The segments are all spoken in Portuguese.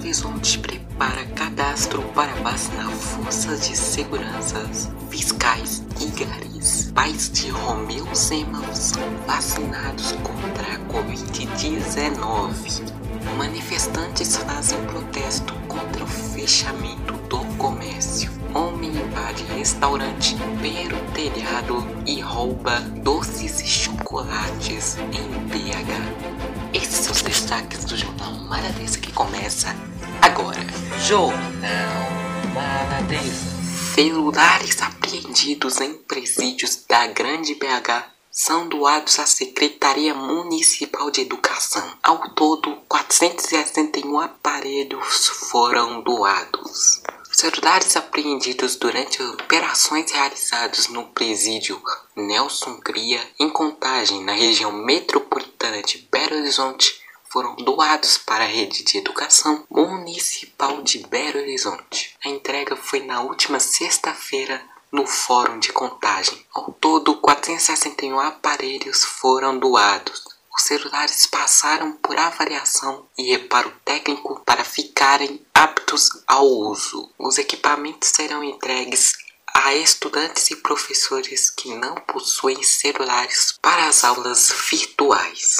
Horizonte prepara cadastro para vacinar forças de segurança, fiscais e garis. Pais de Romeu Zema são vacinados contra a Covid-19. Manifestantes fazem protesto contra o fechamento do comércio. Homem invade restaurante, beira o telhado e rouba doces e chocolates em BH. Esses são os destaques do Jornal Maradeza que começa agora. Jornal Maradeza. Celulares apreendidos em presídios da Grande BH são doados à Secretaria Municipal de Educação. Ao todo, 461 aparelhos foram doados. Celulares apreendidos durante operações realizadas no presídio Nelson Cria, em Contagem, na região metropolitana de Belo Horizonte, foram doados para a rede de educação municipal de Belo Horizonte. A entrega foi na última sexta-feira no Fórum de Contagem. Ao todo, 461 aparelhos foram doados. Os celulares passaram por avaliação e reparo técnico para ficarem aptos ao uso. Os equipamentos serão entregues a estudantes e professores que não possuem celulares para as aulas virtuais.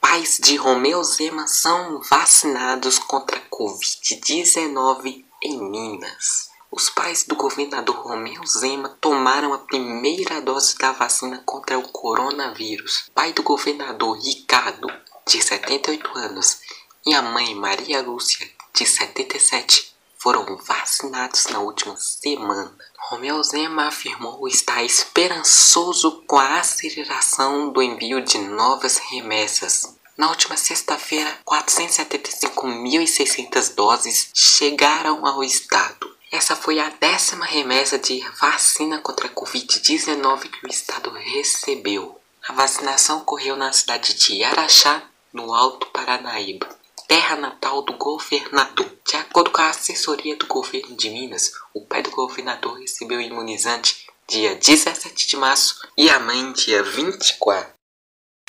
Pais de Romeu Zema são vacinados contra a Covid-19 em Minas. Os pais do governador Romeu Zema tomaram a primeira dose da vacina contra o coronavírus. Pai do governador Ricardo, de 78 anos, e a mãe Maria Lúcia, de 77, foram vacinados na última semana. Romeu Zema afirmou estar esperançoso com a aceleração do envio de novas remessas. Na última sexta-feira, 475.600 doses chegaram ao estado. Essa foi a décima remessa de vacina contra a Covid-19 que o estado recebeu. A vacinação ocorreu na cidade de Araxá, no Alto Paranaíba, terra natal do governador. De acordo com a assessoria do governo de Minas, o pai do governador recebeu o imunizante dia 17 de março e a mãe dia 24.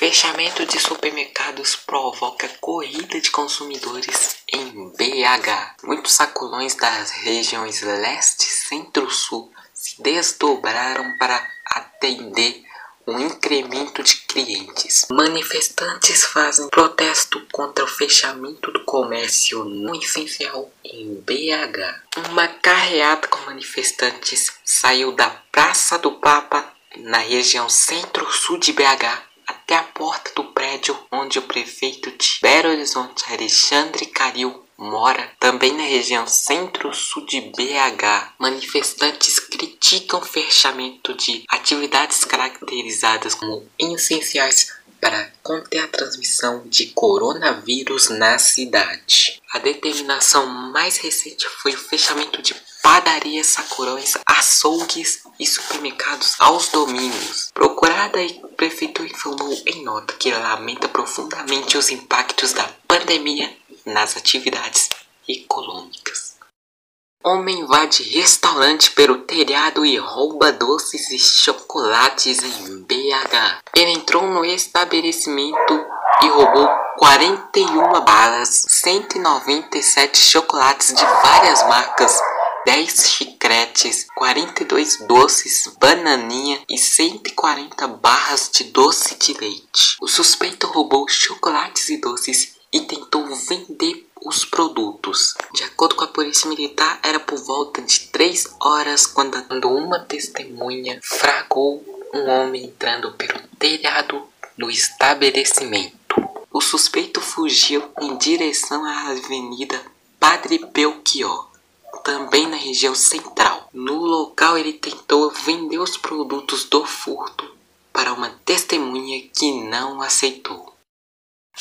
Fechamento de supermercados provoca corrida de consumidores em BH. Muitos sacolões das regiões leste e centro-sul se desdobraram para atender um incremento de clientes. Manifestantes fazem protesto contra o fechamento do comércio não essencial em BH. Uma carreata com manifestantes saiu da Praça do Papa, na região centro-sul de BH, até a porta do prédio onde o prefeito de Belo Horizonte, Alexandre Caril, mora, também na região centro-sul de BH. Manifestantes criticam o fechamento de atividades caracterizadas como essenciais para conter a transmissão de coronavírus na cidade. A determinação mais recente foi o fechamento de padarias, sacolões, açougues e supermercados aos domingos. Procurada, a prefeitura informou em nota que lamenta profundamente os impactos da pandemia nas atividades econômicas. Homem invade restaurante pelo telhado e rouba doces e chocolates em BH. Ele entrou no estabelecimento e roubou 41 balas, 197 chocolates de várias marcas, 10 chicletes, 42 doces, bananinha e 140 barras de doce de leite. O suspeito roubou chocolates e doces e tentou vender os produtos. De acordo com a polícia militar, era por volta de 3 horas quando uma testemunha fragou um homem entrando pelo telhado no estabelecimento. O suspeito fugiu em direção à Avenida Padre Belchior, também na região central. No local, ele tentou vender os produtos do furto para uma testemunha que não aceitou.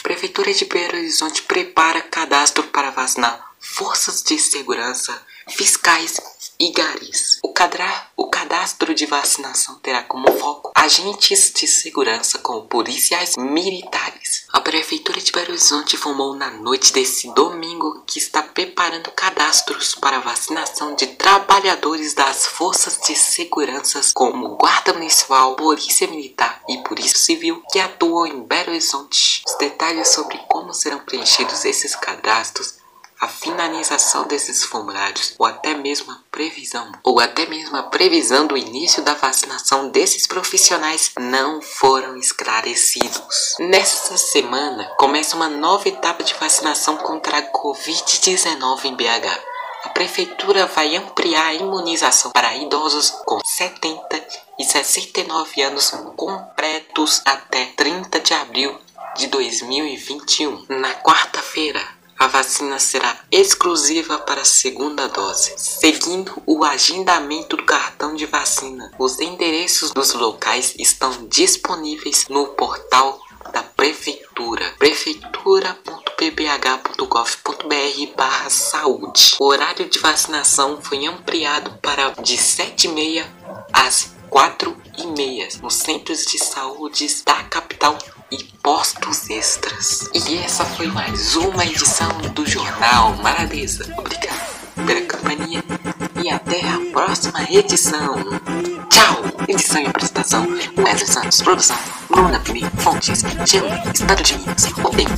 Prefeitura de Belo Horizonte prepara cadastro para vacinar forças de segurança, fiscais e garis. O, cadra, o cadastro de vacinação terá como foco agentes de segurança como policiais militares. A Prefeitura de Belo Horizonte informou na noite desse domingo que está preparando cadastros para vacinação de trabalhadores das forças de segurança como Guarda Municipal, Polícia Militar e Polícia Civil que atuam em Belo Horizonte. Os detalhes sobre como serão preenchidos esses cadastros a finalização desses formulários ou até mesmo a previsão ou até mesmo a previsão do início da vacinação desses profissionais não foram esclarecidos. Nesta semana começa uma nova etapa de vacinação contra a Covid-19 em BH. A prefeitura vai ampliar a imunização para idosos com 70 e 69 anos completos até 30 de abril de 2021. Na quarta-feira, a vacina será exclusiva para a segunda dose, seguindo o agendamento do cartão de vacina. Os endereços dos locais estão disponíveis no portal da prefeitura prefeitura.pbh.gov.br barra saúde. O horário de vacinação foi ampliado para de 7h30 às 4h30 nos centros de saúde da capital e postos extras. E essa foi mais uma edição do Jornal Maradeza. Obrigado pela companhia e até a próxima edição. Tchau! Edição e apresentação: Wesley Santos. Produção: Bruna Pini. Fontes: Gelo, Estado de Minas. Roteiro: